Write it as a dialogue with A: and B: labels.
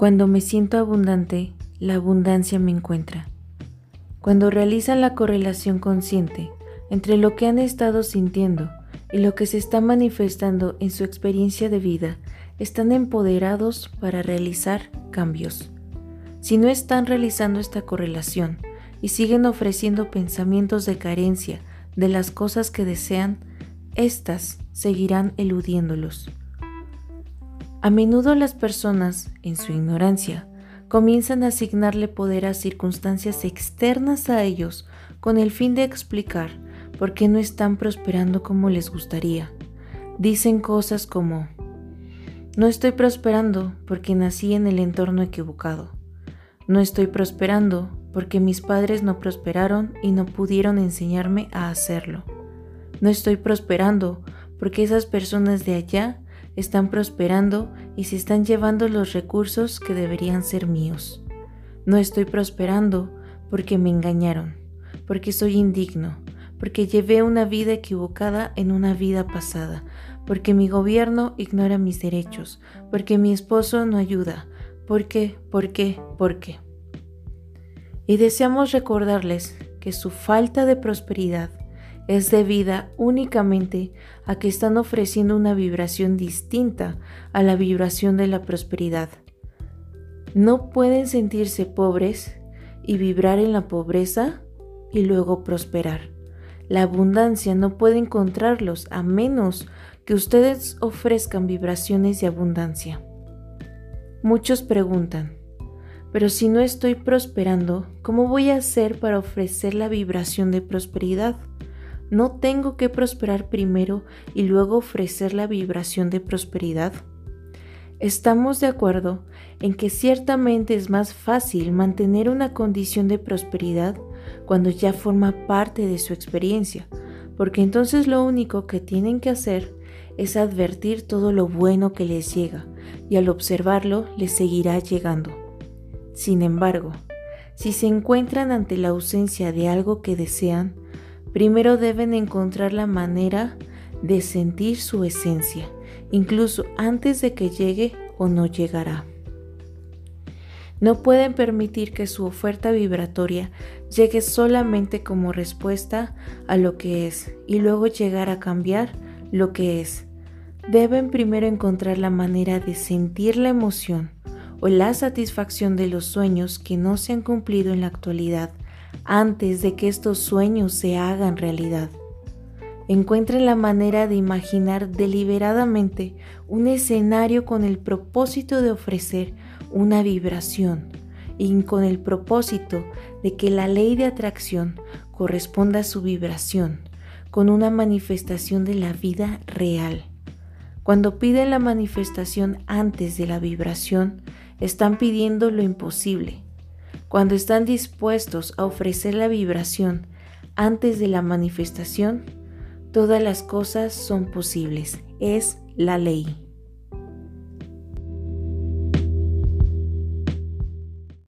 A: Cuando me siento abundante, la abundancia me encuentra. Cuando realizan la correlación consciente entre lo que han estado sintiendo y lo que se está manifestando en su experiencia de vida, están empoderados para realizar cambios. Si no están realizando esta correlación y siguen ofreciendo pensamientos de carencia de las cosas que desean, éstas seguirán eludiéndolos. A menudo las personas, en su ignorancia, comienzan a asignarle poder a circunstancias externas a ellos con el fin de explicar por qué no están prosperando como les gustaría. Dicen cosas como, no estoy prosperando porque nací en el entorno equivocado. No estoy prosperando porque mis padres no prosperaron y no pudieron enseñarme a hacerlo. No estoy prosperando porque esas personas de allá están prosperando y se están llevando los recursos que deberían ser míos. No estoy prosperando porque me engañaron, porque soy indigno, porque llevé una vida equivocada en una vida pasada, porque mi gobierno ignora mis derechos, porque mi esposo no ayuda, porque, porque, porque. Y deseamos recordarles que su falta de prosperidad es debida únicamente a que están ofreciendo una vibración distinta a la vibración de la prosperidad. No pueden sentirse pobres y vibrar en la pobreza y luego prosperar. La abundancia no puede encontrarlos a menos que ustedes ofrezcan vibraciones de abundancia. Muchos preguntan, pero si no estoy prosperando, ¿cómo voy a hacer para ofrecer la vibración de prosperidad? ¿No tengo que prosperar primero y luego ofrecer la vibración de prosperidad? Estamos de acuerdo en que ciertamente es más fácil mantener una condición de prosperidad cuando ya forma parte de su experiencia, porque entonces lo único que tienen que hacer es advertir todo lo bueno que les llega y al observarlo les seguirá llegando. Sin embargo, si se encuentran ante la ausencia de algo que desean, Primero deben encontrar la manera de sentir su esencia, incluso antes de que llegue o no llegará. No pueden permitir que su oferta vibratoria llegue solamente como respuesta a lo que es y luego llegar a cambiar lo que es. Deben primero encontrar la manera de sentir la emoción o la satisfacción de los sueños que no se han cumplido en la actualidad antes de que estos sueños se hagan realidad. Encuentren la manera de imaginar deliberadamente un escenario con el propósito de ofrecer una vibración y con el propósito de que la ley de atracción corresponda a su vibración con una manifestación de la vida real. Cuando piden la manifestación antes de la vibración, están pidiendo lo imposible cuando están dispuestos a ofrecer la vibración antes de la manifestación, todas las cosas son posibles. Es la ley.